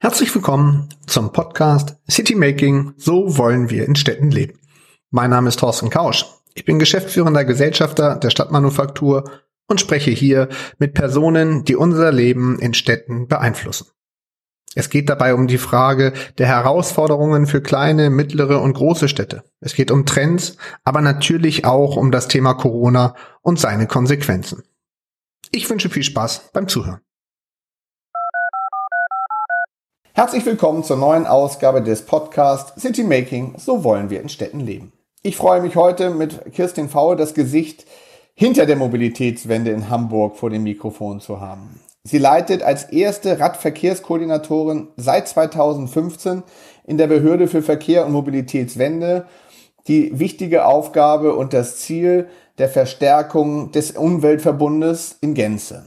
Herzlich willkommen zum Podcast City Making. So wollen wir in Städten leben. Mein Name ist Thorsten Kausch. Ich bin geschäftsführender Gesellschafter der Stadtmanufaktur und spreche hier mit Personen, die unser Leben in Städten beeinflussen. Es geht dabei um die Frage der Herausforderungen für kleine, mittlere und große Städte. Es geht um Trends, aber natürlich auch um das Thema Corona und seine Konsequenzen. Ich wünsche viel Spaß beim Zuhören. Herzlich willkommen zur neuen Ausgabe des Podcasts City Making, so wollen wir in Städten leben. Ich freue mich heute mit Kirstin Faul das Gesicht hinter der Mobilitätswende in Hamburg vor dem Mikrofon zu haben. Sie leitet als erste Radverkehrskoordinatorin seit 2015 in der Behörde für Verkehr und Mobilitätswende die wichtige Aufgabe und das Ziel der Verstärkung des Umweltverbundes in Gänze.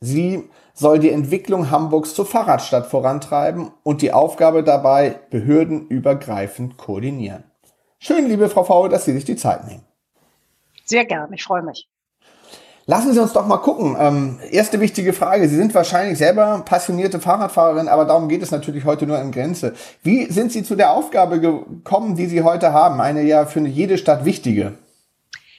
Sie soll die Entwicklung Hamburgs zur Fahrradstadt vorantreiben und die Aufgabe dabei behördenübergreifend koordinieren. Schön, liebe Frau Faul, dass Sie sich die Zeit nehmen. Sehr gern, ich freue mich. Lassen Sie uns doch mal gucken. Ähm, erste wichtige Frage. Sie sind wahrscheinlich selber passionierte Fahrradfahrerin, aber darum geht es natürlich heute nur in Grenze. Wie sind Sie zu der Aufgabe gekommen, die Sie heute haben? Eine ja für jede Stadt wichtige.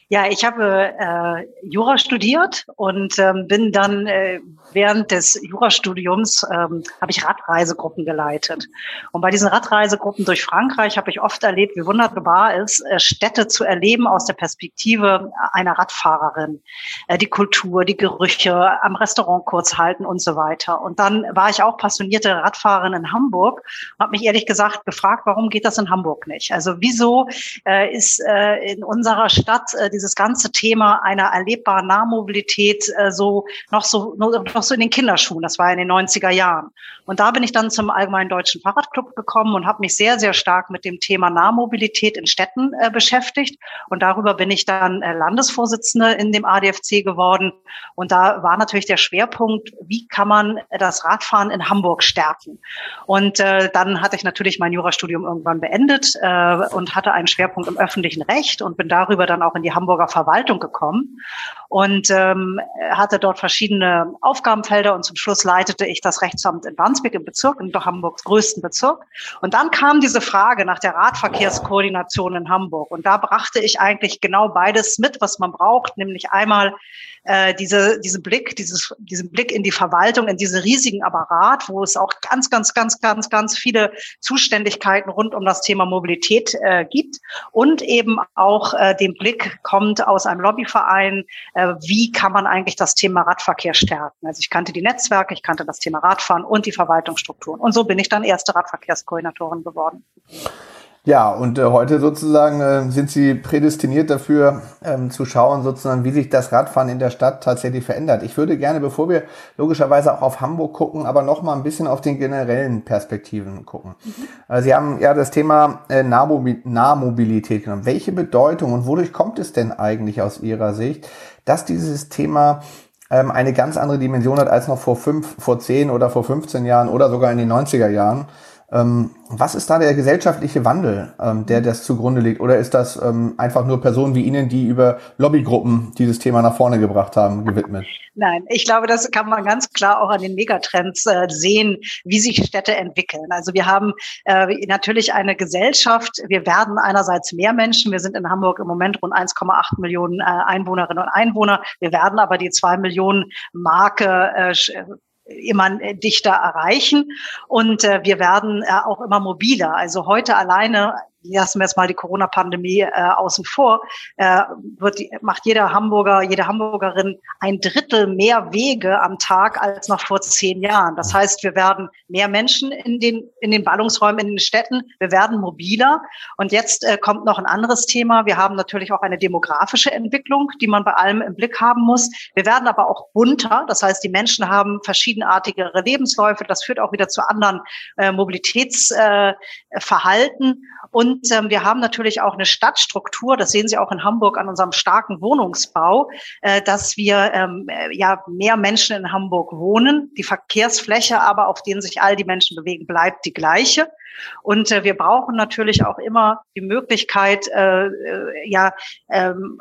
Ja, ich habe äh, Jura studiert und ähm, bin dann äh, während des Jurastudiums ähm, habe ich Radreisegruppen geleitet. Und bei diesen Radreisegruppen durch Frankreich habe ich oft erlebt, wie wunderbar ist, äh, Städte zu erleben aus der Perspektive einer Radfahrerin. Äh, die Kultur, die Gerüche, am Restaurant kurz halten und so weiter. Und dann war ich auch passionierte Radfahrerin in Hamburg und habe mich ehrlich gesagt gefragt, warum geht das in Hamburg nicht? Also wieso äh, ist äh, in unserer Stadt äh, dieses ganze Thema einer erlebbaren Nahmobilität äh, so noch so noch so in den Kinderschuhen. Das war in den 90er Jahren. Und da bin ich dann zum Allgemeinen Deutschen Fahrradclub gekommen und habe mich sehr, sehr stark mit dem Thema Nahmobilität in Städten äh, beschäftigt. Und darüber bin ich dann äh, Landesvorsitzende in dem ADFC geworden. Und da war natürlich der Schwerpunkt, wie kann man das Radfahren in Hamburg stärken? Und äh, dann hatte ich natürlich mein Jurastudium irgendwann beendet äh, und hatte einen Schwerpunkt im öffentlichen Recht und bin darüber dann auch in die Hamburg Hamburger Verwaltung gekommen und ähm, hatte dort verschiedene Aufgabenfelder und zum Schluss leitete ich das Rechtsamt in Wandsbek im Bezirk, in Hamburgs größten Bezirk. Und dann kam diese Frage nach der Radverkehrskoordination in Hamburg und da brachte ich eigentlich genau beides mit, was man braucht, nämlich einmal äh, diese, diese Blick, dieses, diesen Blick in die Verwaltung, in diesen riesigen Apparat, wo es auch ganz, ganz, ganz, ganz, ganz viele Zuständigkeiten rund um das Thema Mobilität äh, gibt und eben auch äh, den Blick kommt aus einem Lobbyverein, äh, wie kann man eigentlich das Thema Radverkehr stärken. Also ich kannte die Netzwerke, ich kannte das Thema Radfahren und die Verwaltungsstrukturen. Und so bin ich dann erste Radverkehrskoordinatorin geworden. Ja, und äh, heute sozusagen äh, sind Sie prädestiniert dafür, ähm, zu schauen, sozusagen, wie sich das Radfahren in der Stadt tatsächlich verändert. Ich würde gerne, bevor wir logischerweise auch auf Hamburg gucken, aber noch mal ein bisschen auf den generellen Perspektiven gucken. Mhm. Äh, Sie haben ja das Thema äh, Nahmobil Nahmobilität genommen. Welche Bedeutung und wodurch kommt es denn eigentlich aus Ihrer Sicht, dass dieses Thema ähm, eine ganz andere Dimension hat als noch vor fünf, vor zehn oder vor 15 Jahren oder sogar in den 90er Jahren? Ähm, was ist da der gesellschaftliche Wandel, ähm, der das zugrunde liegt? Oder ist das ähm, einfach nur Personen wie Ihnen, die über Lobbygruppen dieses Thema nach vorne gebracht haben, gewidmet? Nein, ich glaube, das kann man ganz klar auch an den Megatrends äh, sehen, wie sich Städte entwickeln. Also wir haben äh, natürlich eine Gesellschaft. Wir werden einerseits mehr Menschen. Wir sind in Hamburg im Moment rund 1,8 Millionen äh, Einwohnerinnen und Einwohner. Wir werden aber die zwei Millionen Marke immer äh, dichter erreichen. Und äh, wir werden äh, auch immer mobiler. Also heute alleine lassen wir jetzt mal die Corona-Pandemie äh, außen vor, äh, wird, macht jeder Hamburger, jede Hamburgerin ein Drittel mehr Wege am Tag als noch vor zehn Jahren. Das heißt, wir werden mehr Menschen in den, in den Ballungsräumen, in den Städten, wir werden mobiler. Und jetzt äh, kommt noch ein anderes Thema. Wir haben natürlich auch eine demografische Entwicklung, die man bei allem im Blick haben muss. Wir werden aber auch bunter. Das heißt, die Menschen haben verschiedenartigere Lebensläufe. Das führt auch wieder zu anderen äh, Mobilitätsverhalten. Äh, und ähm, wir haben natürlich auch eine Stadtstruktur, das sehen Sie auch in Hamburg an unserem starken Wohnungsbau, äh, dass wir ähm, äh, ja mehr Menschen in Hamburg wohnen. Die Verkehrsfläche aber, auf denen sich all die Menschen bewegen, bleibt die gleiche. Und äh, wir brauchen natürlich auch immer die Möglichkeit, äh, äh, ja, ähm,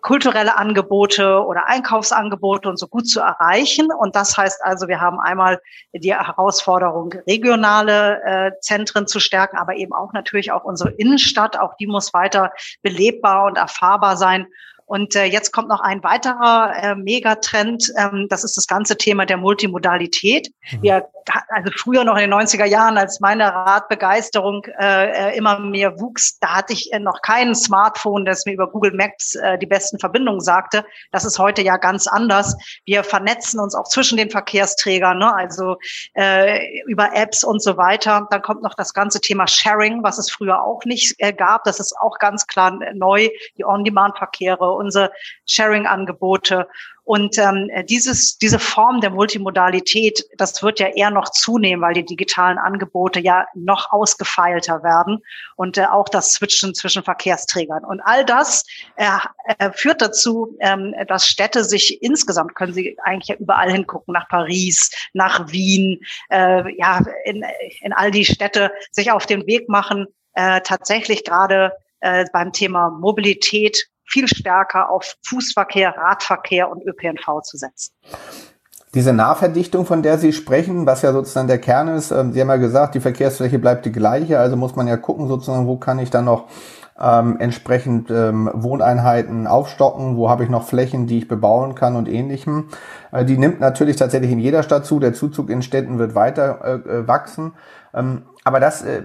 kulturelle Angebote oder Einkaufsangebote und so gut zu erreichen. Und das heißt also, wir haben einmal die Herausforderung, regionale äh, Zentren zu stärken, aber eben auch natürlich auch unsere Innenstadt. Auch die muss weiter belebbar und erfahrbar sein. Und äh, jetzt kommt noch ein weiterer äh, Megatrend. Ähm, das ist das ganze Thema der Multimodalität. Mhm. Wir, also früher noch in den 90er Jahren, als meine Radbegeisterung äh, äh, immer mehr wuchs, da hatte ich äh, noch kein Smartphone, das mir über Google Maps äh, die besten Verbindungen sagte. Das ist heute ja ganz anders. Wir vernetzen uns auch zwischen den Verkehrsträgern, ne? also äh, über Apps und so weiter. Dann kommt noch das ganze Thema Sharing, was es früher auch nicht äh, gab. Das ist auch ganz klar neu, die On-Demand-Verkehre unsere Sharing-Angebote. Und ähm, dieses, diese Form der Multimodalität, das wird ja eher noch zunehmen, weil die digitalen Angebote ja noch ausgefeilter werden und äh, auch das Switchen zwischen Verkehrsträgern. Und all das äh, äh, führt dazu, ähm, dass Städte sich insgesamt, können Sie eigentlich überall hingucken, nach Paris, nach Wien, äh, ja, in, in all die Städte sich auf den Weg machen, äh, tatsächlich gerade äh, beim Thema Mobilität viel stärker auf Fußverkehr, Radverkehr und ÖPNV zu setzen. Diese Nahverdichtung, von der Sie sprechen, was ja sozusagen der Kern ist, ähm, Sie haben ja gesagt, die Verkehrsfläche bleibt die gleiche, also muss man ja gucken, sozusagen, wo kann ich dann noch ähm, entsprechend ähm, Wohneinheiten aufstocken, wo habe ich noch Flächen, die ich bebauen kann und ähnlichem. Äh, die nimmt natürlich tatsächlich in jeder Stadt zu, der Zuzug in Städten wird weiter äh, äh wachsen. Ähm, aber das, äh,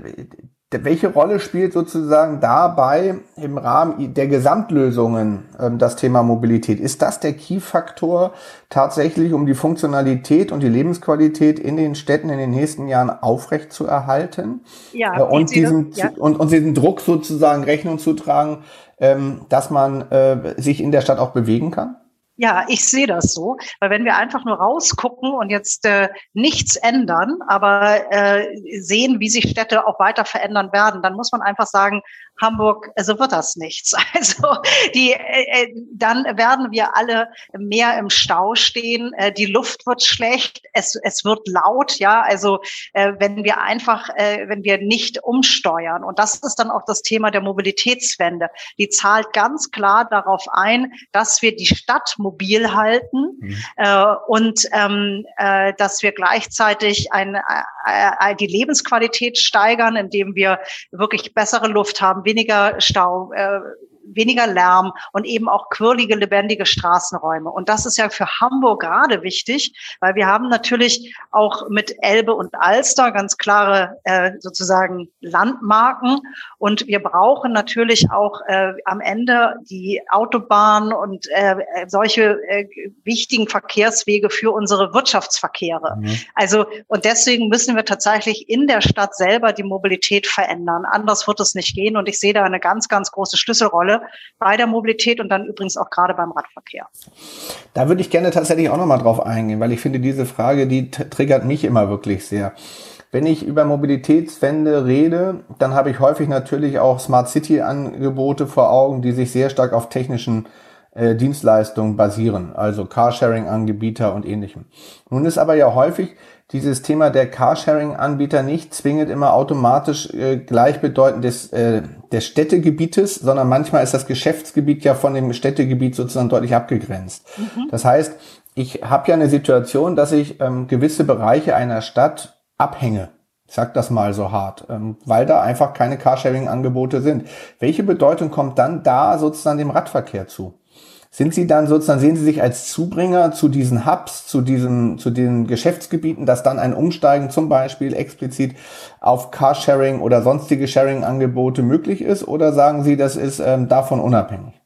welche Rolle spielt sozusagen dabei im Rahmen der Gesamtlösungen ähm, das Thema Mobilität? Ist das der Key-Faktor tatsächlich, um die Funktionalität und die Lebensqualität in den Städten in den nächsten Jahren aufrecht zu erhalten? Ja, äh, und, diesen, ja. und, und diesen Druck sozusagen Rechnung zu tragen, ähm, dass man äh, sich in der Stadt auch bewegen kann? Ja, ich sehe das so, weil wenn wir einfach nur rausgucken und jetzt äh, nichts ändern, aber äh, sehen, wie sich Städte auch weiter verändern werden, dann muss man einfach sagen, Hamburg, also wird das nichts. Also die, äh, äh, dann werden wir alle mehr im Stau stehen. Äh, die Luft wird schlecht, es, es wird laut, ja. Also äh, wenn wir einfach, äh, wenn wir nicht umsteuern und das ist dann auch das Thema der Mobilitätswende. Die zahlt ganz klar darauf ein, dass wir die Stadt mobil halten mhm. äh, und ähm, äh, dass wir gleichzeitig ein, äh, äh, die Lebensqualität steigern, indem wir wirklich bessere Luft haben weniger Stau, äh, weniger Lärm und eben auch quirlige, lebendige Straßenräume. Und das ist ja für Hamburg gerade wichtig, weil wir haben natürlich auch mit Elbe und Alster ganz klare äh, sozusagen Landmarken. Und wir brauchen natürlich auch äh, am Ende die Autobahn und äh, solche äh, wichtigen Verkehrswege für unsere Wirtschaftsverkehre. Mhm. Also, und deswegen müssen wir tatsächlich in der Stadt selber die Mobilität verändern. Anders wird es nicht gehen. Und ich sehe da eine ganz, ganz große Schlüsselrolle bei der Mobilität und dann übrigens auch gerade beim Radverkehr. Da würde ich gerne tatsächlich auch nochmal drauf eingehen, weil ich finde, diese Frage, die triggert mich immer wirklich sehr. Wenn ich über Mobilitätswende rede, dann habe ich häufig natürlich auch Smart City Angebote vor Augen, die sich sehr stark auf technischen äh, Dienstleistungen basieren, also Carsharing-Anbieter und ähnlichem. Nun ist aber ja häufig dieses Thema der Carsharing-Anbieter nicht zwingend immer automatisch äh, gleichbedeutend des, äh, des Städtegebietes, sondern manchmal ist das Geschäftsgebiet ja von dem Städtegebiet sozusagen deutlich abgegrenzt. Mhm. Das heißt, ich habe ja eine Situation, dass ich ähm, gewisse Bereiche einer Stadt abhänge. Ich sag das mal so hart, ähm, weil da einfach keine Carsharing-Angebote sind. Welche Bedeutung kommt dann da sozusagen dem Radverkehr zu? Sind Sie dann sozusagen, sehen Sie sich als Zubringer zu diesen Hubs, zu diesen, zu den Geschäftsgebieten, dass dann ein Umsteigen zum Beispiel explizit auf Carsharing oder sonstige Sharing-Angebote möglich ist? Oder sagen Sie, das ist ähm, davon unabhängig?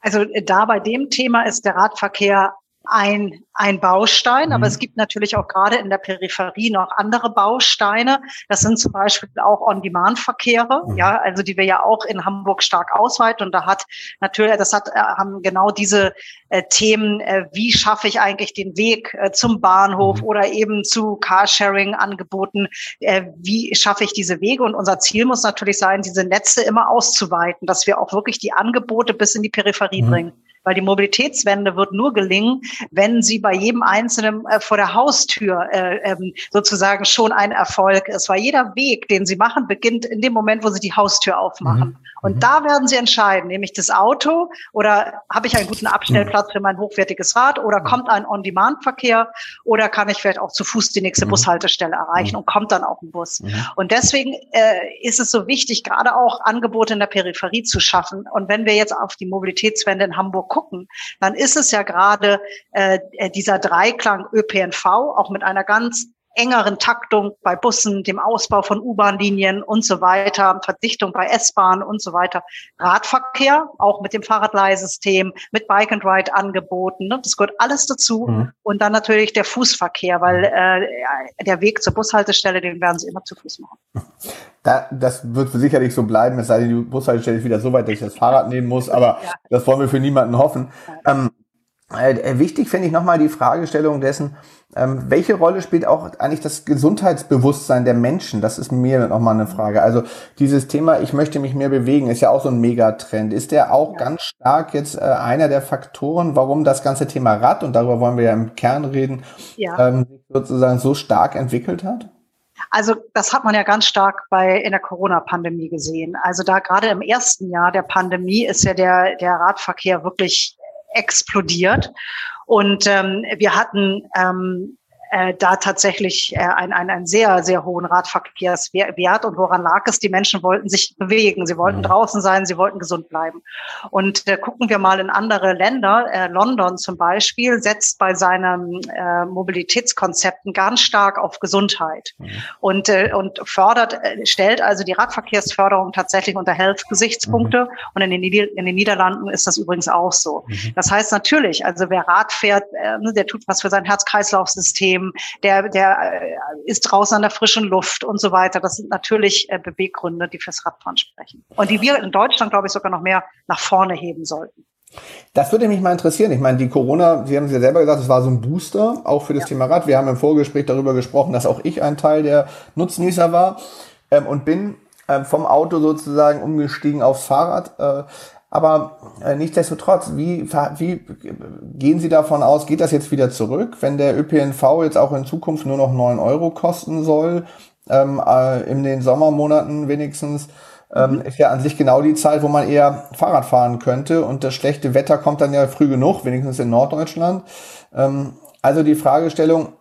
Also äh, da bei dem Thema ist der Radverkehr ein, ein Baustein, mhm. aber es gibt natürlich auch gerade in der Peripherie noch andere Bausteine. Das sind zum Beispiel auch On-Demand-Verkehre, mhm. ja, also die wir ja auch in Hamburg stark ausweiten. Und da hat natürlich, das hat, äh, haben genau diese äh, Themen, äh, wie schaffe ich eigentlich den Weg äh, zum Bahnhof mhm. oder eben zu Carsharing-Angeboten, äh, wie schaffe ich diese Wege? Und unser Ziel muss natürlich sein, diese Netze immer auszuweiten, dass wir auch wirklich die Angebote bis in die Peripherie mhm. bringen. Weil die Mobilitätswende wird nur gelingen, wenn sie bei jedem Einzelnen äh, vor der Haustür äh, ähm, sozusagen schon ein Erfolg ist. Weil jeder Weg, den sie machen, beginnt in dem Moment, wo sie die Haustür aufmachen. Mhm. Und mhm. da werden sie entscheiden, nehme ich das Auto oder habe ich einen guten Abstellplatz für mein hochwertiges Rad oder mhm. kommt ein On-Demand-Verkehr oder kann ich vielleicht auch zu Fuß die nächste mhm. Bushaltestelle erreichen und kommt dann auch ein Bus. Und deswegen äh, ist es so wichtig, gerade auch Angebote in der Peripherie zu schaffen. Und wenn wir jetzt auf die Mobilitätswende in Hamburg gucken, dann ist es ja gerade äh, dieser Dreiklang ÖPNV, auch mit einer ganz engeren Taktung bei Bussen, dem Ausbau von U-Bahn-Linien und so weiter, Verdichtung bei S-Bahn und so weiter. Radverkehr, auch mit dem Fahrradleihsystem, mit Bike-and-Ride-Angeboten, ne? das gehört alles dazu. Mhm. Und dann natürlich der Fußverkehr, weil äh, der Weg zur Bushaltestelle, den werden sie immer zu Fuß machen. Da, das wird sicherlich so bleiben, es sei denn, die Bushaltestelle ist wieder so weit, dass ich das Fahrrad nehmen muss, aber ja. das wollen wir für niemanden hoffen. Ähm, äh, wichtig finde ich nochmal die Fragestellung dessen, ähm, welche Rolle spielt auch eigentlich das Gesundheitsbewusstsein der Menschen? Das ist mir nochmal eine Frage. Also dieses Thema, ich möchte mich mehr bewegen, ist ja auch so ein Megatrend. Ist der auch ja. ganz stark jetzt äh, einer der Faktoren, warum das ganze Thema Rad, und darüber wollen wir ja im Kern reden, ja. ähm, sozusagen so stark entwickelt hat? Also das hat man ja ganz stark bei in der Corona-Pandemie gesehen. Also da gerade im ersten Jahr der Pandemie ist ja der, der Radverkehr wirklich explodiert. Und ähm, wir hatten ähm, äh, da tatsächlich äh, einen, einen, einen sehr, sehr hohen Radverkehrswert. Und woran lag es? Die Menschen wollten sich bewegen, sie wollten mhm. draußen sein, sie wollten gesund bleiben. Und äh, gucken wir mal in andere Länder. Äh, London zum Beispiel setzt bei seinen äh, Mobilitätskonzepten ganz stark auf Gesundheit mhm. und, äh, und fördert, äh, stellt also die Radverkehrsförderung tatsächlich unter Health-Gesichtspunkte. Mhm. Und in den, Nieder in den Niederlanden ist das übrigens auch so. Mhm. Das heißt natürlich, also wer Rad fährt, äh, ne, der tut was für sein Herz-Kreislauf-System Leben, der, der äh, ist draußen an der frischen Luft und so weiter. Das sind natürlich äh, Beweggründe, die fürs Radfahren sprechen. Und die wir in Deutschland, glaube ich, sogar noch mehr nach vorne heben sollten. Das würde mich mal interessieren. Ich meine, die Corona, Sie haben es ja selber gesagt, es war so ein Booster, auch für das ja. Thema Rad. Wir haben im Vorgespräch darüber gesprochen, dass auch ich ein Teil der Nutznießer war ähm, und bin ähm, vom Auto sozusagen umgestiegen aufs Fahrrad. Äh, aber äh, nichtsdestotrotz, wie, wie gehen Sie davon aus, geht das jetzt wieder zurück, wenn der ÖPNV jetzt auch in Zukunft nur noch neun Euro kosten soll, ähm, äh, in den Sommermonaten wenigstens? Ähm, mhm. Ist ja an sich genau die Zeit, wo man eher Fahrrad fahren könnte und das schlechte Wetter kommt dann ja früh genug, wenigstens in Norddeutschland. Ähm, also die Fragestellung,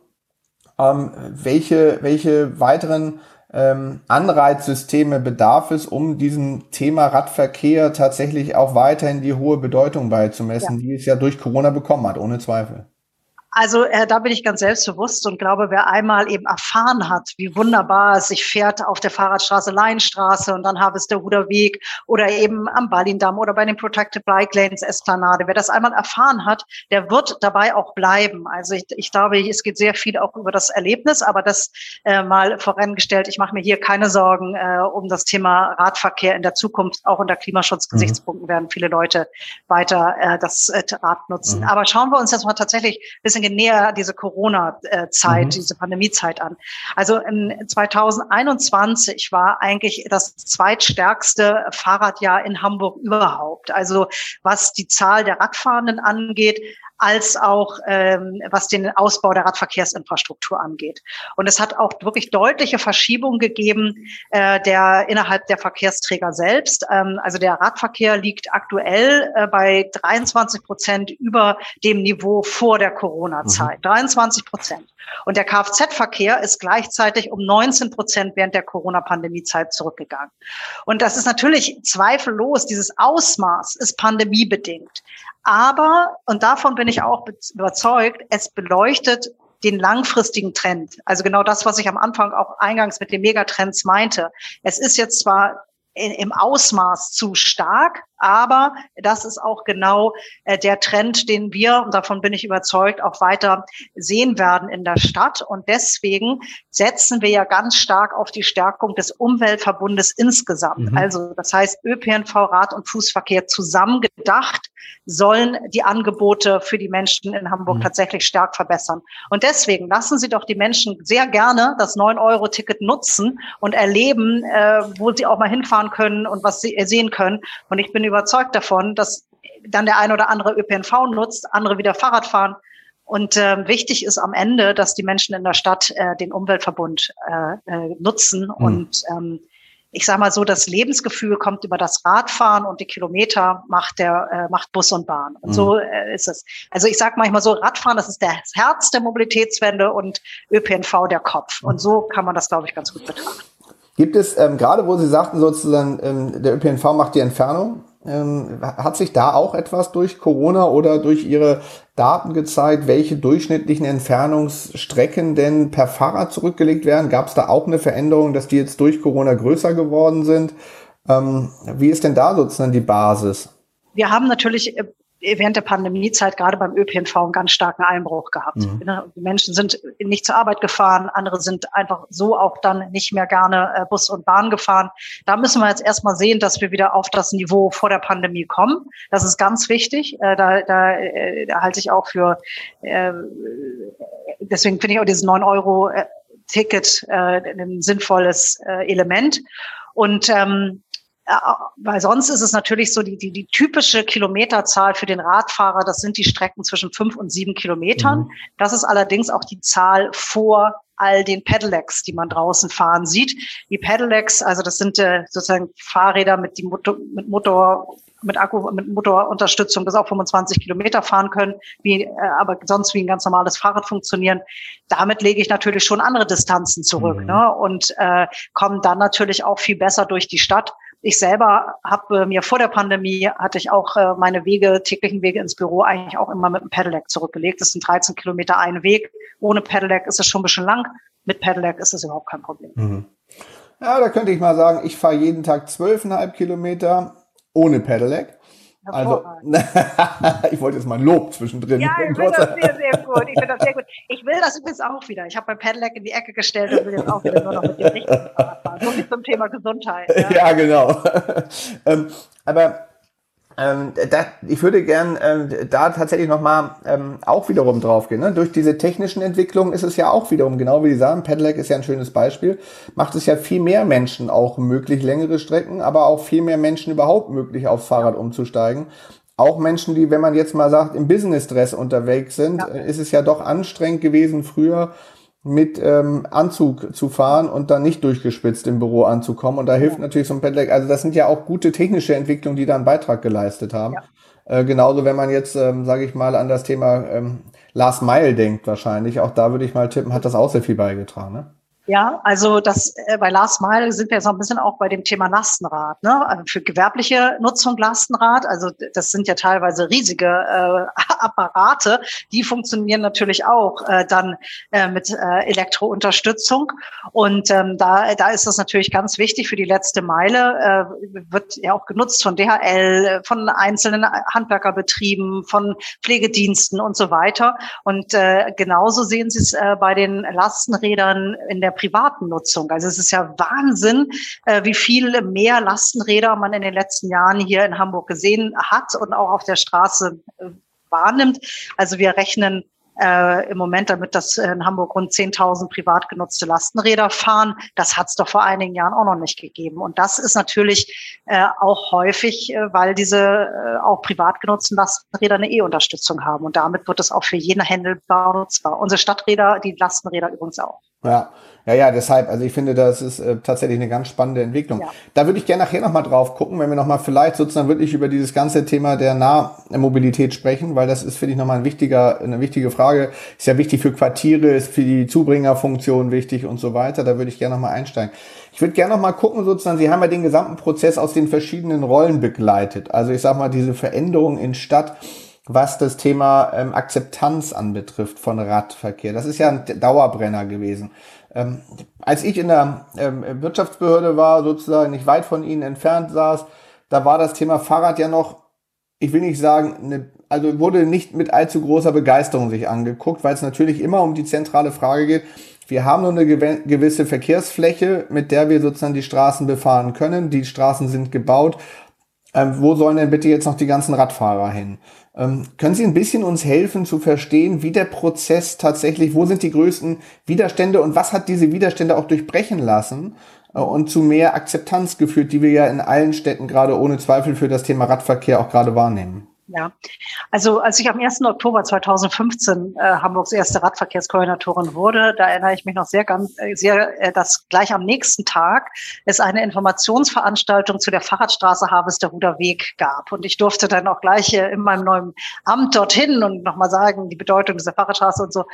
ähm, welche, welche weiteren ähm, Anreizsysteme bedarf es, um diesem Thema Radverkehr tatsächlich auch weiterhin die hohe Bedeutung beizumessen, ja. die es ja durch Corona bekommen hat, ohne Zweifel. Also äh, da bin ich ganz selbstbewusst und glaube, wer einmal eben erfahren hat, wie wunderbar es sich fährt auf der Fahrradstraße Leinstraße und dann habe es der Ruderweg oder eben am Ballindamm oder bei den Protected Bike Lanes Esplanade, wer das einmal erfahren hat, der wird dabei auch bleiben. Also ich, ich glaube, es geht sehr viel auch über das Erlebnis, aber das äh, mal vorangestellt. Ich mache mir hier keine Sorgen äh, um das Thema Radverkehr in der Zukunft. Auch unter Klimaschutzgesichtspunkten mhm. werden viele Leute weiter äh, das äh, Rad nutzen. Mhm. Aber schauen wir uns jetzt mal tatsächlich ein bisschen bisschen näher diese Corona-Zeit, mhm. diese Pandemiezeit an. Also in 2021 war eigentlich das zweitstärkste Fahrradjahr in Hamburg überhaupt. Also was die Zahl der Radfahrenden angeht, als auch ähm, was den Ausbau der Radverkehrsinfrastruktur angeht. Und es hat auch wirklich deutliche Verschiebungen gegeben äh, der innerhalb der Verkehrsträger selbst. Ähm, also der Radverkehr liegt aktuell äh, bei 23 Prozent über dem Niveau vor der Corona-Zeit. Mhm. 23 Prozent. Und der Kfz-Verkehr ist gleichzeitig um 19 Prozent während der Corona-Pandemie-Zeit zurückgegangen. Und das ist natürlich zweifellos, dieses Ausmaß ist pandemiebedingt. Aber, und davon bin ich auch überzeugt, es beleuchtet den langfristigen Trend. Also genau das, was ich am Anfang auch eingangs mit den Megatrends meinte. Es ist jetzt zwar im Ausmaß zu stark, Aber das ist auch genau äh, der Trend, den wir, und davon bin ich überzeugt, auch weiter sehen werden in der Stadt. Und deswegen setzen wir ja ganz stark auf die Stärkung des Umweltverbundes insgesamt. Mhm. Also das heißt, ÖPNV, Rad- und Fußverkehr zusammengedacht sollen die Angebote für die Menschen in Hamburg mhm. tatsächlich stark verbessern. Und deswegen lassen Sie doch die Menschen sehr gerne das 9-Euro-Ticket nutzen und erleben, äh, wo sie auch mal hinfahren können und was sie sehen können. Und ich bin überzeugt davon, dass dann der eine oder andere ÖPNV nutzt, andere wieder Fahrrad fahren. Und äh, wichtig ist am Ende, dass die Menschen in der Stadt äh, den Umweltverbund äh, äh, nutzen mhm. und ähm, ich sage mal so, das Lebensgefühl kommt über das Radfahren und die Kilometer macht der äh, macht Bus und Bahn. Und mhm. so äh, ist es. Also ich sage manchmal so, Radfahren, das ist das Herz der Mobilitätswende und ÖPNV der Kopf. Und so kann man das, glaube ich, ganz gut betrachten. Gibt es, ähm, gerade wo Sie sagten sozusagen, ähm, der ÖPNV macht die Entfernung, hat sich da auch etwas durch Corona oder durch Ihre Daten gezeigt, welche durchschnittlichen Entfernungsstrecken denn per Fahrrad zurückgelegt werden? Gab es da auch eine Veränderung, dass die jetzt durch Corona größer geworden sind? Ähm, wie ist denn da sozusagen die Basis? Wir haben natürlich äh, während der Pandemiezeit gerade beim ÖPNV einen ganz starken Einbruch gehabt. Mhm. Ne, die Menschen sind nicht zur Arbeit gefahren, andere sind einfach so auch dann nicht mehr gerne äh, Bus und Bahn gefahren. Da müssen wir jetzt erstmal sehen, dass wir wieder auf das Niveau vor der Pandemie kommen. Das ist ganz wichtig. Äh, da, da, äh, da halte ich auch für, deswegen finde ich auch dieses 9 Euro Ticket ein sinnvolles Element. Und ähm, weil sonst ist es natürlich so, die, die, die typische Kilometerzahl für den Radfahrer, das sind die Strecken zwischen fünf und sieben Kilometern. Mhm. Das ist allerdings auch die Zahl vor all den Pedelecs, die man draußen fahren sieht. Die Pedelecs, also das sind äh, sozusagen Fahrräder mit, die Motor, mit Motor, mit Akku, mit Motorunterstützung bis auf 25 Kilometer fahren können, wie, äh, aber sonst wie ein ganz normales Fahrrad funktionieren. Damit lege ich natürlich schon andere Distanzen zurück mhm. ne? und äh, komme dann natürlich auch viel besser durch die Stadt ich selber habe mir vor der Pandemie hatte ich auch äh, meine Wege, täglichen Wege ins Büro eigentlich auch immer mit einem Pedelec zurückgelegt. Das sind 13 Kilometer ein Weg. Ohne Pedelec ist es schon ein bisschen lang. Mit Pedelec ist es überhaupt kein Problem. Mhm. Ja, da könnte ich mal sagen, ich fahre jeden Tag zwölfeinhalb Kilometer ohne Pedelec. Also, ich wollte jetzt mal ein Lob zwischendrin. Ja, ich finde das sehr, sehr gut. Ich finde das sehr gut. Ich will das übrigens auch wieder. Ich habe mein Pedelec in die Ecke gestellt und will jetzt auch wieder nur noch mit dem richtigen Fahrrad fahren. So viel zum Thema Gesundheit. Ja, ja genau. ähm, aber ähm, da, ich würde gern ähm, da tatsächlich nochmal ähm, auch wiederum draufgehen. Ne? Durch diese technischen Entwicklungen ist es ja auch wiederum, genau wie Sie sagen, Pedelec ist ja ein schönes Beispiel, macht es ja viel mehr Menschen auch möglich, längere Strecken, aber auch viel mehr Menschen überhaupt möglich, aufs Fahrrad umzusteigen. Auch Menschen, die, wenn man jetzt mal sagt, im Business-Dress unterwegs sind, ja. ist es ja doch anstrengend gewesen früher, mit ähm, Anzug zu fahren und dann nicht durchgespitzt im Büro anzukommen. Und da hilft ja. natürlich so ein Pedelec. Also das sind ja auch gute technische Entwicklungen, die da einen Beitrag geleistet haben. Ja. Äh, genauso, wenn man jetzt, ähm, sage ich mal, an das Thema ähm, Last Mile denkt wahrscheinlich. Auch da würde ich mal tippen, hat das auch sehr viel beigetragen. Ne? Ja, also das äh, bei Last Mile sind wir jetzt noch ein bisschen auch bei dem Thema Lastenrad. Ne? Also für gewerbliche Nutzung Lastenrad, also das sind ja teilweise riesige äh, Apparate, die funktionieren natürlich auch äh, dann äh, mit äh, Elektrounterstützung. Und ähm, da, da ist das natürlich ganz wichtig für die letzte Meile. Äh, wird ja auch genutzt von DHL, von einzelnen Handwerkerbetrieben, von Pflegediensten und so weiter. Und äh, genauso sehen Sie es äh, bei den Lastenrädern in der privaten Nutzung. Also es ist ja Wahnsinn, äh, wie viel mehr Lastenräder man in den letzten Jahren hier in Hamburg gesehen hat und auch auf der Straße äh, wahrnimmt. Also wir rechnen äh, im Moment damit, dass in Hamburg rund 10.000 privat genutzte Lastenräder fahren. Das hat es doch vor einigen Jahren auch noch nicht gegeben. Und das ist natürlich äh, auch häufig, äh, weil diese äh, auch privat genutzten Lastenräder eine E-Unterstützung haben. Und damit wird es auch für jeden Händelbar nutzbar. Unsere Stadträder, die Lastenräder übrigens auch. Ja, ja, ja, deshalb, also ich finde, das ist äh, tatsächlich eine ganz spannende Entwicklung. Ja. Da würde ich gerne nachher nochmal drauf gucken, wenn wir nochmal vielleicht sozusagen wirklich über dieses ganze Thema der Nahmobilität sprechen, weil das ist, finde ich, nochmal ein wichtiger, eine wichtige Frage. Ist ja wichtig für Quartiere, ist für die Zubringerfunktion wichtig und so weiter. Da würde ich gerne nochmal einsteigen. Ich würde gerne nochmal gucken, sozusagen, Sie haben ja den gesamten Prozess aus den verschiedenen Rollen begleitet. Also ich sag mal, diese Veränderung in Stadt was das Thema ähm, Akzeptanz anbetrifft von Radverkehr. Das ist ja ein Dauerbrenner gewesen. Ähm, als ich in der ähm, Wirtschaftsbehörde war, sozusagen nicht weit von Ihnen entfernt saß, da war das Thema Fahrrad ja noch, ich will nicht sagen, eine, also wurde nicht mit allzu großer Begeisterung sich angeguckt, weil es natürlich immer um die zentrale Frage geht. Wir haben nur eine gewisse Verkehrsfläche, mit der wir sozusagen die Straßen befahren können. Die Straßen sind gebaut. Ähm, wo sollen denn bitte jetzt noch die ganzen Radfahrer hin? Ähm, können Sie ein bisschen uns helfen zu verstehen, wie der Prozess tatsächlich, wo sind die größten Widerstände und was hat diese Widerstände auch durchbrechen lassen äh, und zu mehr Akzeptanz geführt, die wir ja in allen Städten gerade ohne Zweifel für das Thema Radverkehr auch gerade wahrnehmen? Ja, also als ich am 1. Oktober 2015 äh, Hamburgs erste Radverkehrskoordinatorin wurde, da erinnere ich mich noch sehr ganz äh, sehr, äh, dass gleich am nächsten Tag es eine Informationsveranstaltung zu der Fahrradstraße Harvesteruder Weg gab. Und ich durfte dann auch gleich äh, in meinem neuen Amt dorthin und nochmal sagen, die Bedeutung dieser Fahrradstraße und so.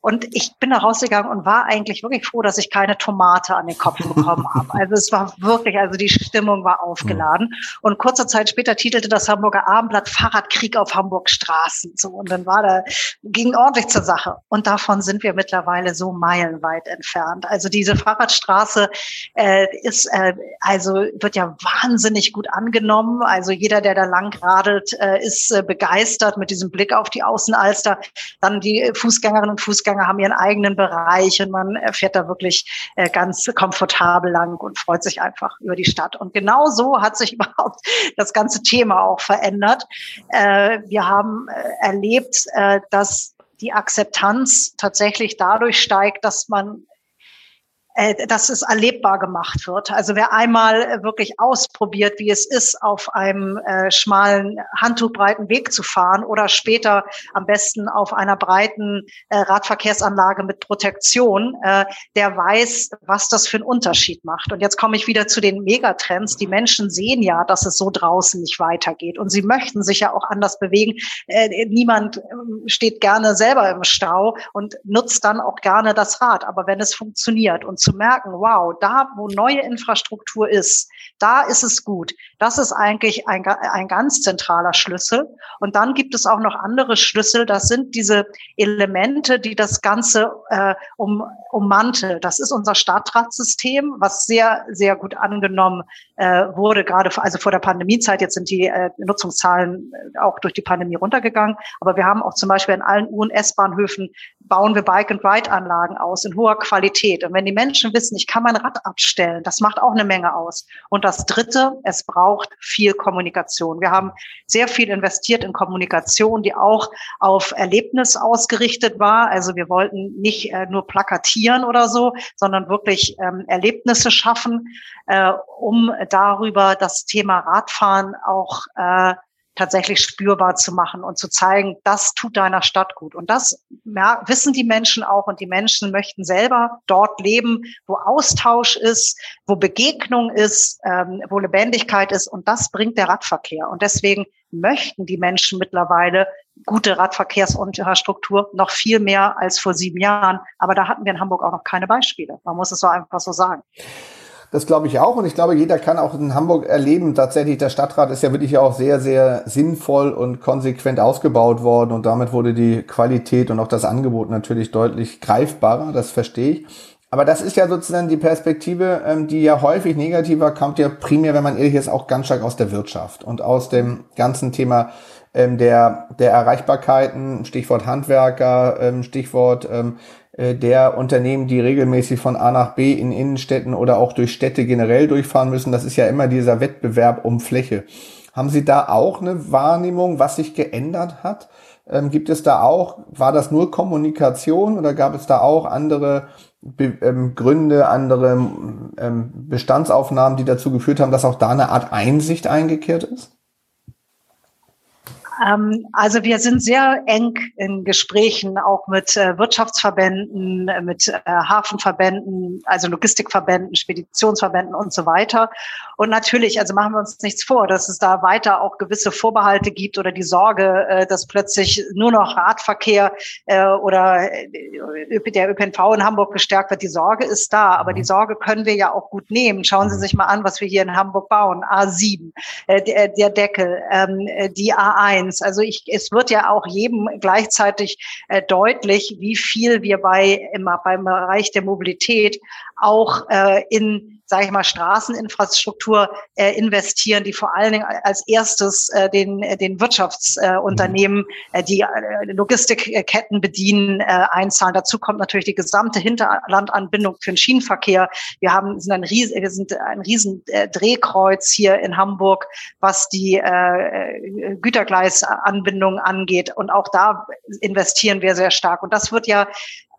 Und ich bin da rausgegangen und war eigentlich wirklich froh, dass ich keine Tomate an den Kopf bekommen habe. Also es war wirklich, also die Stimmung war aufgeladen. Und kurze Zeit später titelte das Hamburger Abendblatt Fahrradkrieg auf Hamburgs Straßen. So, und dann war da, ging ordentlich zur Sache. Und davon sind wir mittlerweile so meilenweit entfernt. Also diese Fahrradstraße äh, ist, äh, also wird ja wahnsinnig gut angenommen. Also jeder, der da lang radelt, äh, ist äh, begeistert mit diesem Blick auf die Außenalster. Dann die Fußgängerinnen und Fußgänger Fußgänger haben ihren eigenen Bereich und man fährt da wirklich äh, ganz komfortabel lang und freut sich einfach über die Stadt. Und genau so hat sich überhaupt das ganze Thema auch verändert. Äh, wir haben äh, erlebt, dass die Akzeptanz tatsächlich dadurch steigt, dass man äh, dass es erlebbar gemacht wird. Also wer einmal äh, wirklich ausprobiert, wie es ist, auf einem äh, schmalen, handtuchbreiten Weg zu fahren oder später am besten auf einer breiten äh, Radverkehrsanlage mit Protektion, der weiß, was das für einen Unterschied macht. Und jetzt komme ich wieder zu den Megatrends. Die Menschen sehen ja, dass es so draußen nicht weitergeht und sie möchten sich ja auch anders bewegen. Niemand ähm, steht gerne selber im Stau und nutzt dann auch gerne das Rad. Aber wenn es funktioniert und zu merken, wow, da, wo neue Infrastruktur ist, da ist es gut. Das ist eigentlich ein, ein ganz zentraler Schlüssel. Und dann gibt es auch noch andere Schlüssel. Das sind diese Elemente, die das Ganze äh, um, ummanteln. Das ist unser Stadtratssystem, was sehr, sehr gut angenommen äh, wurde, gerade also vor der Pandemiezeit. Jetzt sind die äh, Nutzungszahlen äh, auch durch die Pandemie runtergegangen. Aber wir haben auch zum Beispiel in allen U- und S-Bahnhöfen bauen wir Bike-and-Ride-Anlagen aus in hoher Qualität. Und wenn die Menschen wissen, ich kann mein Rad abstellen, das macht auch eine Menge aus. Und das Dritte, es braucht viel Kommunikation. Wir haben sehr viel investiert in Kommunikation, die auch auf Erlebnis ausgerichtet war. Also wir wollten nicht äh, nur plakatieren oder so, sondern wirklich ähm, Erlebnisse schaffen, äh, um darüber das Thema Radfahren auch äh, tatsächlich spürbar zu machen und zu zeigen, das tut deiner Stadt gut. Und das wissen die Menschen auch und die Menschen möchten selber dort leben, wo Austausch ist, wo Begegnung ist, ähm, wo Lebendigkeit ist und das bringt der Radverkehr. Und deswegen möchten die Menschen mittlerweile gute Radverkehrsinfrastruktur noch viel mehr als vor sieben Jahren. Aber da hatten wir in Hamburg auch noch keine Beispiele. Man muss es so einfach so sagen. Das glaube ich auch. Und ich glaube, jeder kann auch in Hamburg erleben. Tatsächlich, der Stadtrat ist ja wirklich auch sehr, sehr sinnvoll und konsequent ausgebaut worden. Und damit wurde die Qualität und auch das Angebot natürlich deutlich greifbarer. Das verstehe ich. Aber das ist ja sozusagen die Perspektive, ähm, die ja häufig negativer kommt, ja primär, wenn man ehrlich ist, auch ganz stark aus der Wirtschaft und aus dem ganzen Thema ähm, der, der Erreichbarkeiten, Stichwort Handwerker, ähm, Stichwort äh, der Unternehmen, die regelmäßig von A nach B in Innenstädten oder auch durch Städte generell durchfahren müssen. Das ist ja immer dieser Wettbewerb um Fläche. Haben Sie da auch eine Wahrnehmung, was sich geändert hat? Ähm, gibt es da auch, war das nur Kommunikation oder gab es da auch andere Be ähm, Gründe, andere ähm, Bestandsaufnahmen, die dazu geführt haben, dass auch da eine Art Einsicht eingekehrt ist? Ähm, also wir sind sehr eng in Gesprächen auch mit äh, Wirtschaftsverbänden, äh, mit äh, Hafenverbänden, also Logistikverbänden, Speditionsverbänden und so weiter. Und natürlich, also machen wir uns nichts vor, dass es da weiter auch gewisse Vorbehalte gibt oder die Sorge, dass plötzlich nur noch Radverkehr oder der ÖPNV in Hamburg gestärkt wird. Die Sorge ist da, aber die Sorge können wir ja auch gut nehmen. Schauen Sie sich mal an, was wir hier in Hamburg bauen. A7, der, der Deckel, ähm, die A1 Trends. Also ich, es wird ja auch jedem gleichzeitig äh, deutlich, wie viel wir bei immer beim Bereich der Mobilität auch äh, in sage ich mal, Straßeninfrastruktur äh, investieren, die vor allen Dingen als erstes äh, den, äh, den Wirtschaftsunternehmen, äh, die äh, Logistikketten bedienen, äh, einzahlen. Dazu kommt natürlich die gesamte Hinterlandanbindung für den Schienenverkehr. Wir haben sind ein riesen, wir sind ein riesen äh, Drehkreuz hier in Hamburg, was die äh, Gütergleisanbindung angeht. Und auch da investieren wir sehr stark. Und das wird ja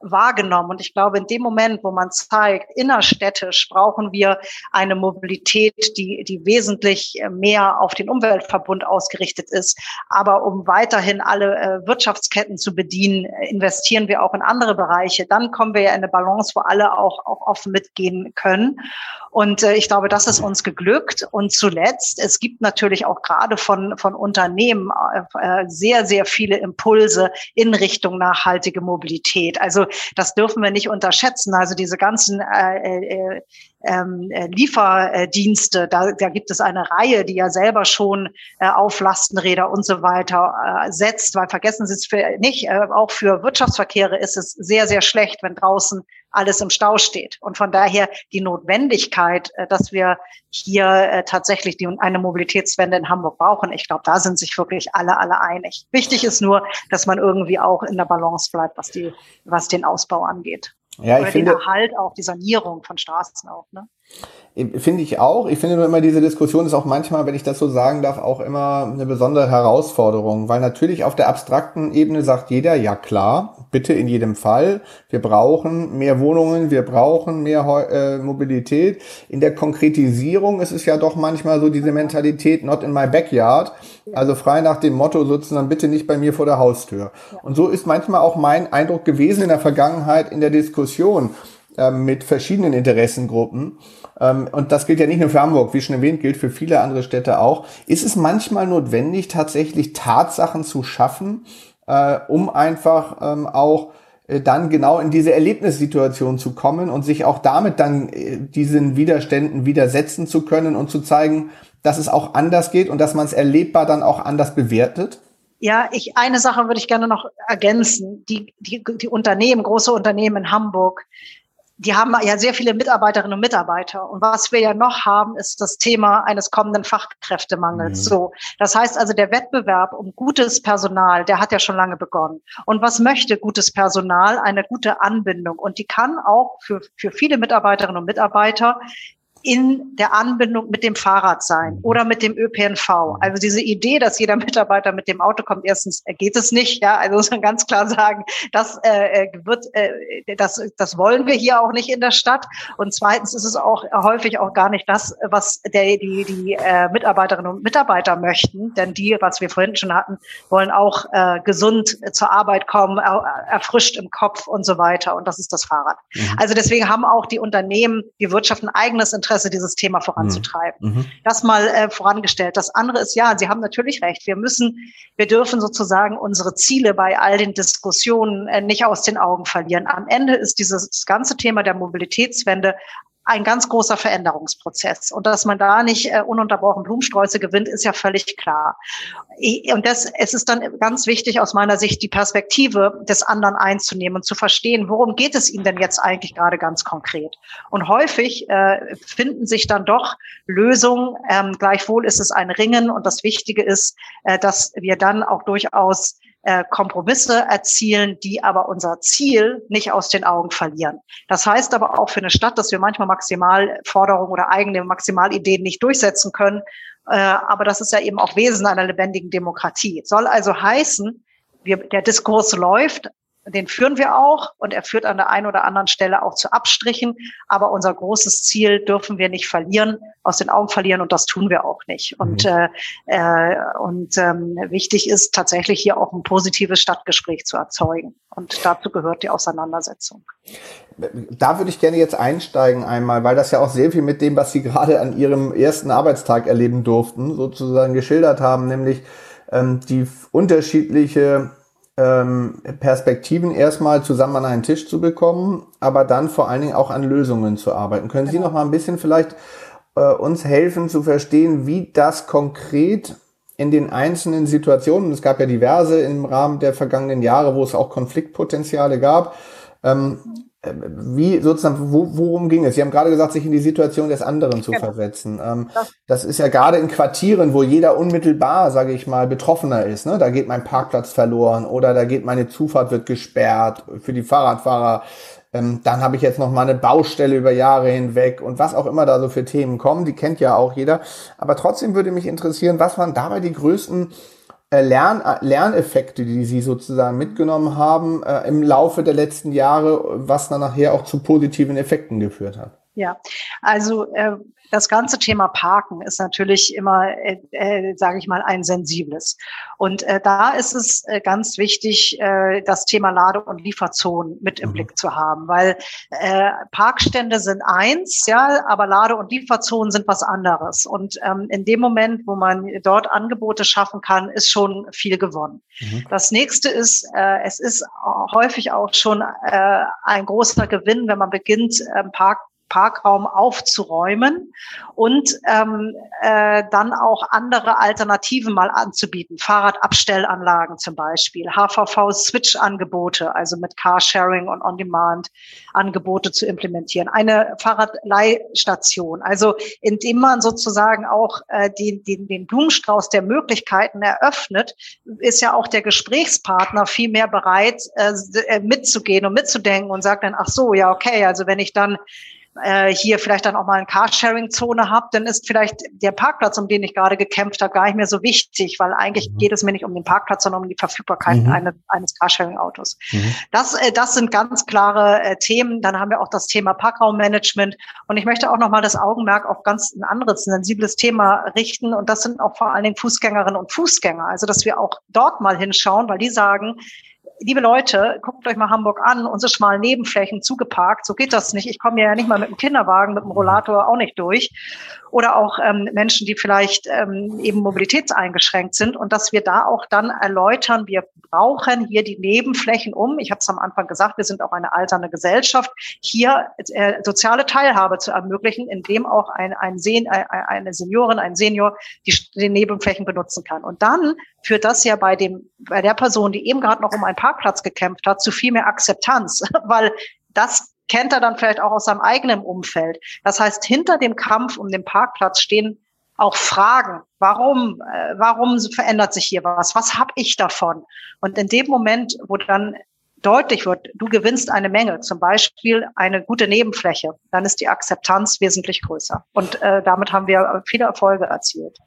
wahrgenommen. Und ich glaube, in dem Moment, wo man zeigt, innerstädtisch brauchen wir eine Mobilität, die, die wesentlich äh, mehr auf den Umweltverbund ausgerichtet ist. Aber um weiterhin alle äh, Wirtschaftsketten zu bedienen, investieren wir auch in andere Bereiche. Dann kommen wir ja in eine Balance, wo alle auch, auch offen mitgehen können. Und äh, ich glaube, das ist uns geglückt. Und zuletzt, es gibt natürlich auch gerade von, von Unternehmen äh, sehr, sehr viele Impulse in Richtung nachhaltige Mobilität. Also das dürfen wir nicht unterschätzen. Also diese ganzen äh, äh, ähm, äh, Lieferdienste, da, da gibt es eine Reihe, die ja selber schon äh, auf Lastenräder und so weiter äh, setzt, weil vergessen Sie es für, nicht, äh, auch für Wirtschaftsverkehre ist es sehr, sehr schlecht, wenn draußen alles im Stau steht. Und von daher die Notwendigkeit, äh, dass wir hier äh, tatsächlich die, eine Mobilitätswende in Hamburg brauchen, ich glaube, da sind sich wirklich alle, alle einig. Wichtig ist nur, dass man irgendwie auch in der Balance bleibt, was, die, was den Ausbau angeht. Ja, ich Oder finde, den Erhalt auch, die Sanierung von Straßen auch. Ne? Finde ich auch. Ich finde nur immer, diese Diskussion ist auch manchmal, wenn ich das so sagen darf, auch immer eine besondere Herausforderung, weil natürlich auf der abstrakten Ebene sagt jeder, ja klar, bitte in jedem Fall, wir brauchen mehr Wohnungen, wir brauchen mehr äh, Mobilität. In der Konkretisierung ist es ja doch manchmal so diese Mentalität, not in my backyard, also frei nach dem Motto sozusagen, bitte nicht bei mir vor der Haustür. Und so ist manchmal auch mein Eindruck gewesen in der Vergangenheit in der Diskussion ähm, mit verschiedenen Interessengruppen und das gilt ja nicht nur für Hamburg, wie schon erwähnt, gilt für viele andere Städte auch, ist es manchmal notwendig, tatsächlich Tatsachen zu schaffen, äh, um einfach ähm, auch äh, dann genau in diese Erlebnissituation zu kommen und sich auch damit dann äh, diesen Widerständen widersetzen zu können und zu zeigen, dass es auch anders geht und dass man es erlebbar dann auch anders bewertet? Ja, ich, eine Sache würde ich gerne noch ergänzen. Die, die, die Unternehmen, große Unternehmen in Hamburg, die haben ja sehr viele Mitarbeiterinnen und Mitarbeiter. Und was wir ja noch haben, ist das Thema eines kommenden Fachkräftemangels. Mhm. So. Das heißt also, der Wettbewerb um gutes Personal, der hat ja schon lange begonnen. Und was möchte gutes Personal? Eine gute Anbindung. Und die kann auch für, für viele Mitarbeiterinnen und Mitarbeiter in der Anbindung mit dem Fahrrad sein oder mit dem ÖPNV. Also diese Idee, dass jeder Mitarbeiter mit dem Auto kommt, erstens geht es nicht. Ja, also muss man ganz klar sagen, das äh, wird, äh, das, das wollen wir hier auch nicht in der Stadt. Und zweitens ist es auch häufig auch gar nicht das, was der, die, die äh, Mitarbeiterinnen und Mitarbeiter möchten. Denn die, was wir vorhin schon hatten, wollen auch äh, gesund zur Arbeit kommen, erfrischt im Kopf und so weiter. Und das ist das Fahrrad. Mhm. Also deswegen haben auch die Unternehmen, die Wirtschaft ein eigenes Interesse Interesse, dieses Thema voranzutreiben. Mhm. mhm. Das mal äh, vorangestellt. Das andere ist ja, Sie haben natürlich recht. Wir müssen, wir dürfen sozusagen unsere Ziele bei all den Diskussionen äh, nicht aus den Augen verlieren. Am Ende ist dieses ganze Thema der Mobilitätswende ein ganz großer Veränderungsprozess. Und dass man da nicht äh, ununterbrochen Blumensträuße gewinnt, ist ja völlig klar. Und das, es ist dann ganz wichtig aus meiner Sicht, die Perspektive des anderen einzunehmen und zu verstehen, worum geht es ihm denn jetzt eigentlich gerade ganz konkret. Und häufig äh, finden sich dann doch Lösungen. Ähm, gleichwohl ist es ein Ringen. Und das Wichtige ist, äh, dass wir dann auch durchaus äh, Kompromisse erzielen, die aber unser Ziel nicht aus den Augen verlieren. Das heißt aber auch für eine Stadt, dass wir manchmal Maximalforderungen oder eigene Maximalideen nicht durchsetzen können. Äh, aber das ist ja eben auch Wesen einer lebendigen Demokratie. Soll also heißen, wir, der Diskurs läuft, den führen wir auch und er führt an der einen oder anderen Stelle auch zu Abstrichen. Aber unser großes Ziel dürfen wir nicht verlieren, aus den Augen verlieren und das tun wir auch nicht. Und, mhm. äh, äh, und ähm, wichtig ist tatsächlich hier auch ein positives Stadtgespräch zu erzeugen. Und dazu gehört die Auseinandersetzung. Da würde ich gerne jetzt einsteigen einmal, weil das ja auch sehr viel mit dem, was Sie gerade an Ihrem ersten Arbeitstag erleben durften, sozusagen geschildert haben, nämlich ähm, die unterschiedliche ähm, Perspektiven erstmal zusammen an einen Tisch zu bekommen, aber dann vor allen Dingen auch an Lösungen zu arbeiten. Können Sie genau. noch mal ein bisschen vielleicht äh, uns helfen zu verstehen, wie das konkret in den einzelnen Situationen, es gab ja diverse im Rahmen der vergangenen Jahre, wo es auch Konfliktpotenziale gab, ähm, äh, wie sozusagen, wo, worum ging es? Sie haben gerade gesagt, sich in die Situation des anderen zu genau. versetzen. Ähm, das, das, ist ja gerade in Quartieren, wo jeder unmittelbar, sage ich mal, betroffener ist. Ne? Da geht mein Parkplatz verloren oder da geht meine Zufahrt wird gesperrt für die Fahrradfahrer. Ähm, dann habe ich jetzt noch mal eine Baustelle über Jahre hinweg und was auch immer da so für Themen kommen, die kennt ja auch jeder. Aber trotzdem würde mich interessieren, was waren dabei die größten Lern, äh, Lerneffekte, die Sie sozusagen mitgenommen haben äh, im Laufe der letzten Jahre, was dann nachher auch zu positiven Effekten geführt hat? Ja, also äh, das ganze Thema Parken ist natürlich immer, äh, äh, sage ich mal, ein sensibles. Und äh, da ist es äh, ganz wichtig, äh, das Thema Lade- und Lieferzonen mit im mhm. Blick zu haben, weil äh, Parkstände sind eins, ja, aber Lade- und Lieferzonen sind was anderes. Und ähm, in dem Moment, wo man dort Angebote schaffen kann, ist schon viel gewonnen. Mhm. Das nächste ist, äh, es ist häufig auch schon äh, ein großer Gewinn, wenn man beginnt, äh, Park Parkraum aufzuräumen und ähm, äh, dann auch andere Alternativen mal anzubieten. Fahrradabstellanlagen zum Beispiel, HVV-Switch-Angebote, also mit Carsharing und On-Demand-Angebote zu implementieren. Eine Fahrradleihstation, also indem man sozusagen auch äh, den, den, den Blumenstrauß der Möglichkeiten eröffnet, ist ja auch der Gesprächspartner viel mehr bereit, äh, mitzugehen und mitzudenken und sagt dann, ach so, ja, okay, also wenn ich dann äh, hier vielleicht dann auch mal eine Carsharing-Zone habe, dann ist vielleicht der Parkplatz, um den ich gerade gekämpft habe, gar nicht mehr so wichtig, weil eigentlich mhm. geht es mir nicht um den Parkplatz, sondern um die Verfügbarkeit mhm. eine, eines Carsharing-Autos. Mhm. Das, äh, das sind ganz klare äh, Themen. Dann haben wir auch das Thema Parkraummanagement. Und ich möchte auch nochmal das Augenmerk auf ganz ein anderes, ein sensibles Thema richten. Und das sind auch vor allen Dingen Fußgängerinnen und Fußgänger. Also, dass wir auch dort mal hinschauen, weil die sagen, liebe Leute, guckt euch mal Hamburg an, unsere schmalen Nebenflächen zugeparkt, so geht das nicht. Ich komme ja nicht mal mit dem Kinderwagen, mit dem Rollator auch nicht durch oder auch ähm, Menschen, die vielleicht ähm, eben mobilitätseingeschränkt sind und dass wir da auch dann erläutern, wir brauchen hier die Nebenflächen um. Ich habe es am Anfang gesagt, wir sind auch eine alternde Gesellschaft, hier äh, soziale Teilhabe zu ermöglichen, indem auch ein, ein Sen äh, eine Seniorin, ein Senior die, die Nebenflächen benutzen kann. Und dann führt das ja bei dem bei der Person, die eben gerade noch um einen Parkplatz gekämpft hat, zu viel mehr Akzeptanz, weil das kennt er dann vielleicht auch aus seinem eigenen Umfeld. Das heißt, hinter dem Kampf um den Parkplatz stehen auch Fragen. Warum, äh, warum verändert sich hier was? Was habe ich davon? Und in dem Moment, wo dann deutlich wird, du gewinnst eine Menge, zum Beispiel eine gute Nebenfläche, dann ist die Akzeptanz wesentlich größer. Und äh, damit haben wir viele Erfolge erzielt.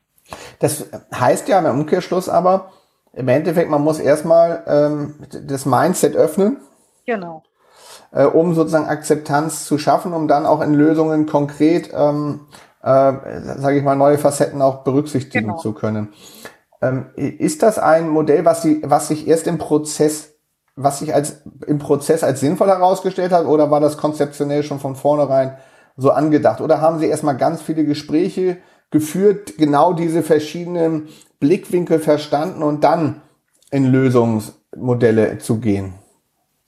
Das heißt ja im Umkehrschluss aber, im Endeffekt, man muss erstmal ähm, das Mindset öffnen. Genau äh, um sozusagen Akzeptanz zu schaffen, um dann auch in Lösungen konkret, ähm, äh, sage ich mal, neue Facetten auch berücksichtigen genau. zu können. Ähm, ist das ein Modell, was, Sie, was sich erst im Prozess, was sich als im Prozess als sinnvoll herausgestellt hat, oder war das konzeptionell schon von vornherein so angedacht? Oder haben Sie erstmal ganz viele Gespräche geführt, genau diese verschiedenen Blickwinkel verstanden und dann in Lösungsmodelle zu gehen?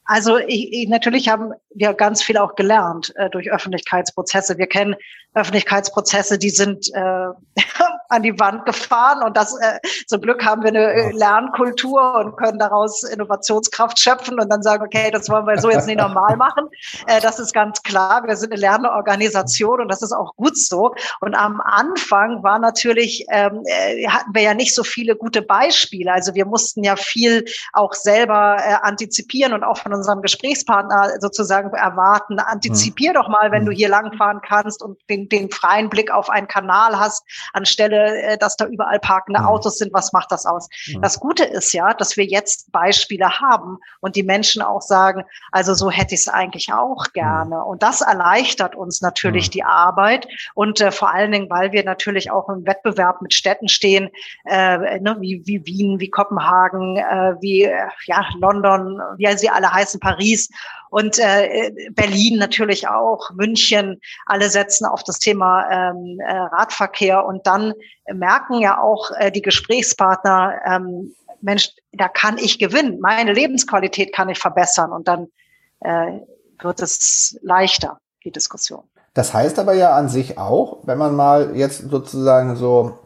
Also ich, ich, natürlich haben wir ganz viel auch gelernt äh, durch Öffentlichkeitsprozesse. Wir kennen Öffentlichkeitsprozesse, die sind äh, an die Wand gefahren und das äh, zum Glück haben wir eine äh, Lernkultur und können daraus Innovationskraft schöpfen und dann sagen, okay, das wollen wir so jetzt nicht normal machen. Äh, das ist ganz klar. Wir sind eine Lernorganisation und das ist auch gut so. Und am Anfang war natürlich ähm, äh, hatten wir ja nicht so viele gute Beispiele. Also wir mussten ja viel auch selber äh, antizipieren und auch von unserem Gesprächspartner sozusagen erwarten. Antizipier doch mal, wenn du hier langfahren kannst und den, den freien Blick auf einen Kanal hast, anstelle, äh, dass da überall parkende Autos sind. Was macht das aus? Das Gute ist ja, dass wir jetzt Beispiele haben und die Menschen auch sagen, also so hätte ich es eigentlich auch gerne. Und das erleichtert uns natürlich die Arbeit und äh, vor allen Dingen, weil wir natürlich auch im Wettbewerb mit Städten stehen, äh, ne, wie, wie Wien, wie Kopenhagen, äh, wie äh, ja London, wie sie alle heißen Paris und äh, Berlin natürlich auch, München, alle setzen auf das Thema ähm, äh, Radverkehr. Und dann merken ja auch äh, die Gesprächspartner, ähm, Mensch, da kann ich gewinnen, meine Lebensqualität kann ich verbessern. Und dann äh, wird es leichter, die Diskussion. Das heißt aber ja an sich auch, wenn man mal jetzt sozusagen so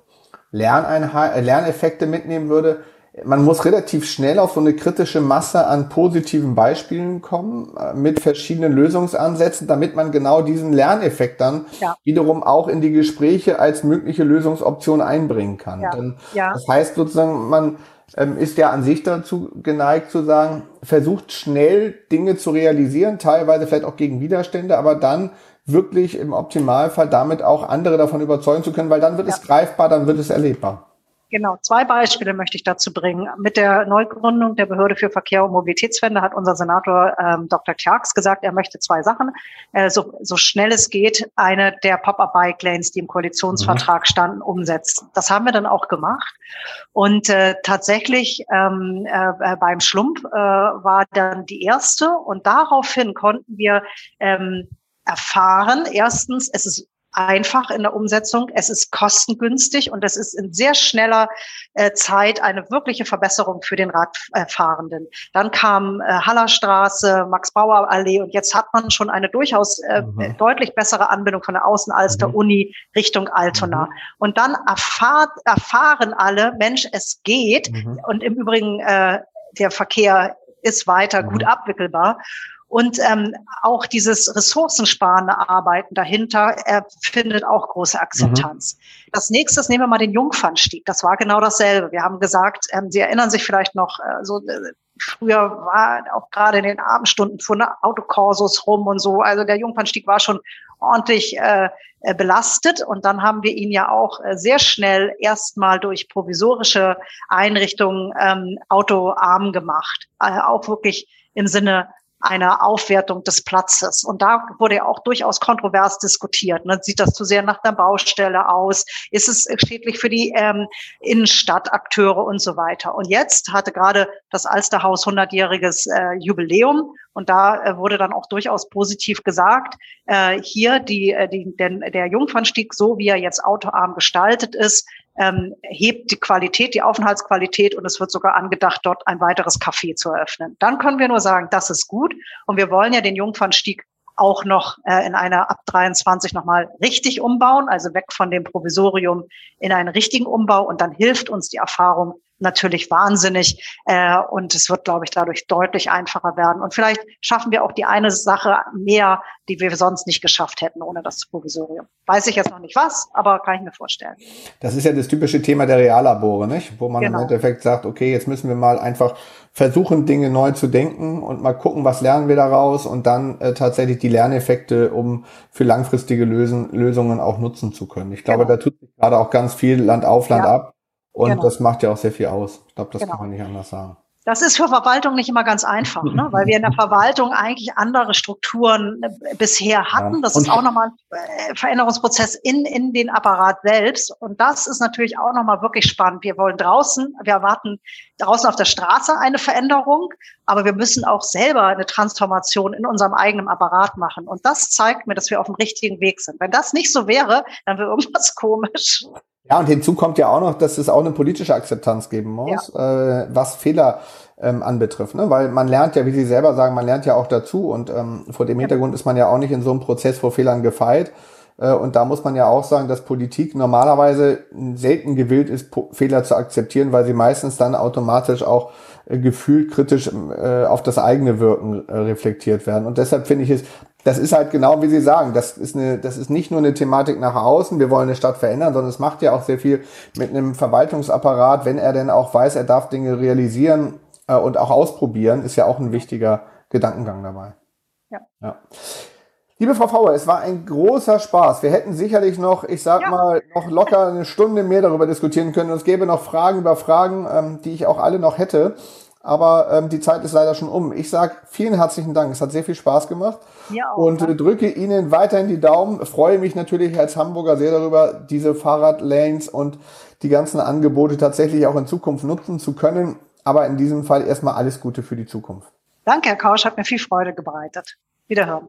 Lerneinheit, Lerneffekte mitnehmen würde, man muss relativ schnell auf so eine kritische Masse an positiven Beispielen kommen, äh, mit verschiedenen Lösungsansätzen, damit man genau diesen Lerneffekt dann ja. wiederum auch in die Gespräche als mögliche Lösungsoption einbringen kann. Ja. Denn ja. Das heißt sozusagen, man ähm, ist ja an sich dazu geneigt zu sagen, versucht schnell Dinge zu realisieren, teilweise vielleicht auch gegen Widerstände, aber dann wirklich im Optimalfall damit auch andere davon überzeugen zu können, weil dann wird es greifbar, dann wird es erlebbar. Genau, zwei Beispiele möchte ich dazu bringen. Mit der Neugründung der Behörde für Verkehr und Mobilitätswende hat unser Senator ähm, Dr. Clarks gesagt, er möchte zwei Sachen. Äh, so, so schnell es geht, eine der Pop-up-Bike-Lanes, die im Koalitionsvertrag mhm. standen, umsetzen. Das haben wir dann auch gemacht. Und äh, tatsächlich ähm, äh, beim Schlump äh, war dann die erste. Und daraufhin konnten wir ähm, erfahren, erstens, es ist einfach in der Umsetzung. Es ist kostengünstig und es ist in sehr schneller äh, Zeit eine wirkliche Verbesserung für den Radfahrenden. Dann kam äh, Hallerstraße, Max-Bauer-Allee und jetzt hat man schon eine durchaus äh, mhm. deutlich bessere Anbindung von der Außenalster mhm. Uni Richtung Altona. Mhm. Und dann erfahrt, erfahren alle, Mensch, es geht. Mhm. Und im Übrigen, äh, der Verkehr ist weiter gut mhm. abwickelbar. Und ähm, auch dieses ressourcensparende Arbeiten dahinter äh, findet auch große Akzeptanz. Mhm. Das nächste nehmen wir mal den Jungfernstieg. Das war genau dasselbe. Wir haben gesagt, ähm, Sie erinnern sich vielleicht noch, äh, so äh, früher war auch gerade in den Abendstunden fuhren Autokorsos rum und so. Also der Jungfernstieg war schon ordentlich äh, äh, belastet. Und dann haben wir ihn ja auch äh, sehr schnell erstmal durch provisorische Einrichtungen ähm, autoarm gemacht. Äh, auch wirklich im Sinne einer Aufwertung des Platzes. Und da wurde ja auch durchaus kontrovers diskutiert. Ne? Sieht das zu sehr nach der Baustelle aus? Ist es schädlich für die ähm, Innenstadtakteure und so weiter? Und jetzt hatte gerade das Alsterhaus 100-jähriges äh, Jubiläum und da äh, wurde dann auch durchaus positiv gesagt, äh, hier die, äh, die, denn der Jungfernstieg, so wie er jetzt autoarm gestaltet ist, ähm, hebt die Qualität, die Aufenthaltsqualität und es wird sogar angedacht, dort ein weiteres Café zu eröffnen. Dann können wir nur sagen, das ist gut und wir wollen ja den Jungfernstieg auch noch äh, in einer ab 23 nochmal richtig umbauen, also weg von dem Provisorium in einen richtigen Umbau und dann hilft uns die Erfahrung natürlich wahnsinnig. Äh, und es wird, glaube ich, dadurch deutlich einfacher werden. Und vielleicht schaffen wir auch die eine Sache mehr, die wir sonst nicht geschafft hätten ohne das Provisorium. Weiß ich jetzt noch nicht was, aber kann ich mir vorstellen. Das ist ja das typische Thema der Reallabore, nicht? Wo man genau. im Endeffekt sagt, okay, jetzt müssen wir mal einfach versuchen, Dinge neu zu denken und mal gucken, was lernen wir daraus und dann äh, tatsächlich die Lerneffekte, um für langfristige Lösen, Lösungen auch nutzen zu können. Ich glaube, genau. da tut sich gerade auch ganz viel Land auf, Land ja. ab. Und genau. das macht ja auch sehr viel aus. Ich glaube, das genau. kann man nicht anders sagen. Das ist für Verwaltung nicht immer ganz einfach, ne? weil wir in der Verwaltung eigentlich andere Strukturen äh, bisher hatten. Das ist auch nochmal ein äh, Veränderungsprozess in, in den Apparat selbst. Und das ist natürlich auch nochmal wirklich spannend. Wir wollen draußen, wir erwarten draußen auf der Straße eine Veränderung, aber wir müssen auch selber eine Transformation in unserem eigenen Apparat machen. Und das zeigt mir, dass wir auf dem richtigen Weg sind. Wenn das nicht so wäre, dann wäre irgendwas komisch. Ja, und hinzu kommt ja auch noch, dass es auch eine politische Akzeptanz geben muss, ja. äh, was Fehler ähm, anbetrifft. Ne? Weil man lernt ja, wie Sie selber sagen, man lernt ja auch dazu. Und ähm, vor dem Hintergrund ist man ja auch nicht in so einem Prozess vor Fehlern gefeit. Äh, und da muss man ja auch sagen, dass Politik normalerweise selten gewillt ist, Fehler zu akzeptieren, weil sie meistens dann automatisch auch äh, gefühlt kritisch äh, auf das eigene Wirken äh, reflektiert werden. Und deshalb finde ich es das ist halt genau wie Sie sagen, das ist, eine, das ist nicht nur eine Thematik nach außen, wir wollen eine Stadt verändern, sondern es macht ja auch sehr viel mit einem Verwaltungsapparat, wenn er denn auch weiß, er darf Dinge realisieren äh, und auch ausprobieren, ist ja auch ein wichtiger Gedankengang dabei. Ja. ja. Liebe Frau Fauer, es war ein großer Spaß. Wir hätten sicherlich noch, ich sag ja. mal, noch locker eine Stunde mehr darüber diskutieren können. Und es gäbe noch Fragen über Fragen, ähm, die ich auch alle noch hätte. Aber ähm, die Zeit ist leider schon um. Ich sage vielen herzlichen Dank. Es hat sehr viel Spaß gemacht. Ja, auch, und äh, drücke Ihnen weiterhin die Daumen. Freue mich natürlich als Hamburger sehr darüber, diese Fahrradlanes und die ganzen Angebote tatsächlich auch in Zukunft nutzen zu können. Aber in diesem Fall erstmal alles Gute für die Zukunft. Danke, Herr Kausch, hat mir viel Freude gebreitet. Wiederhören.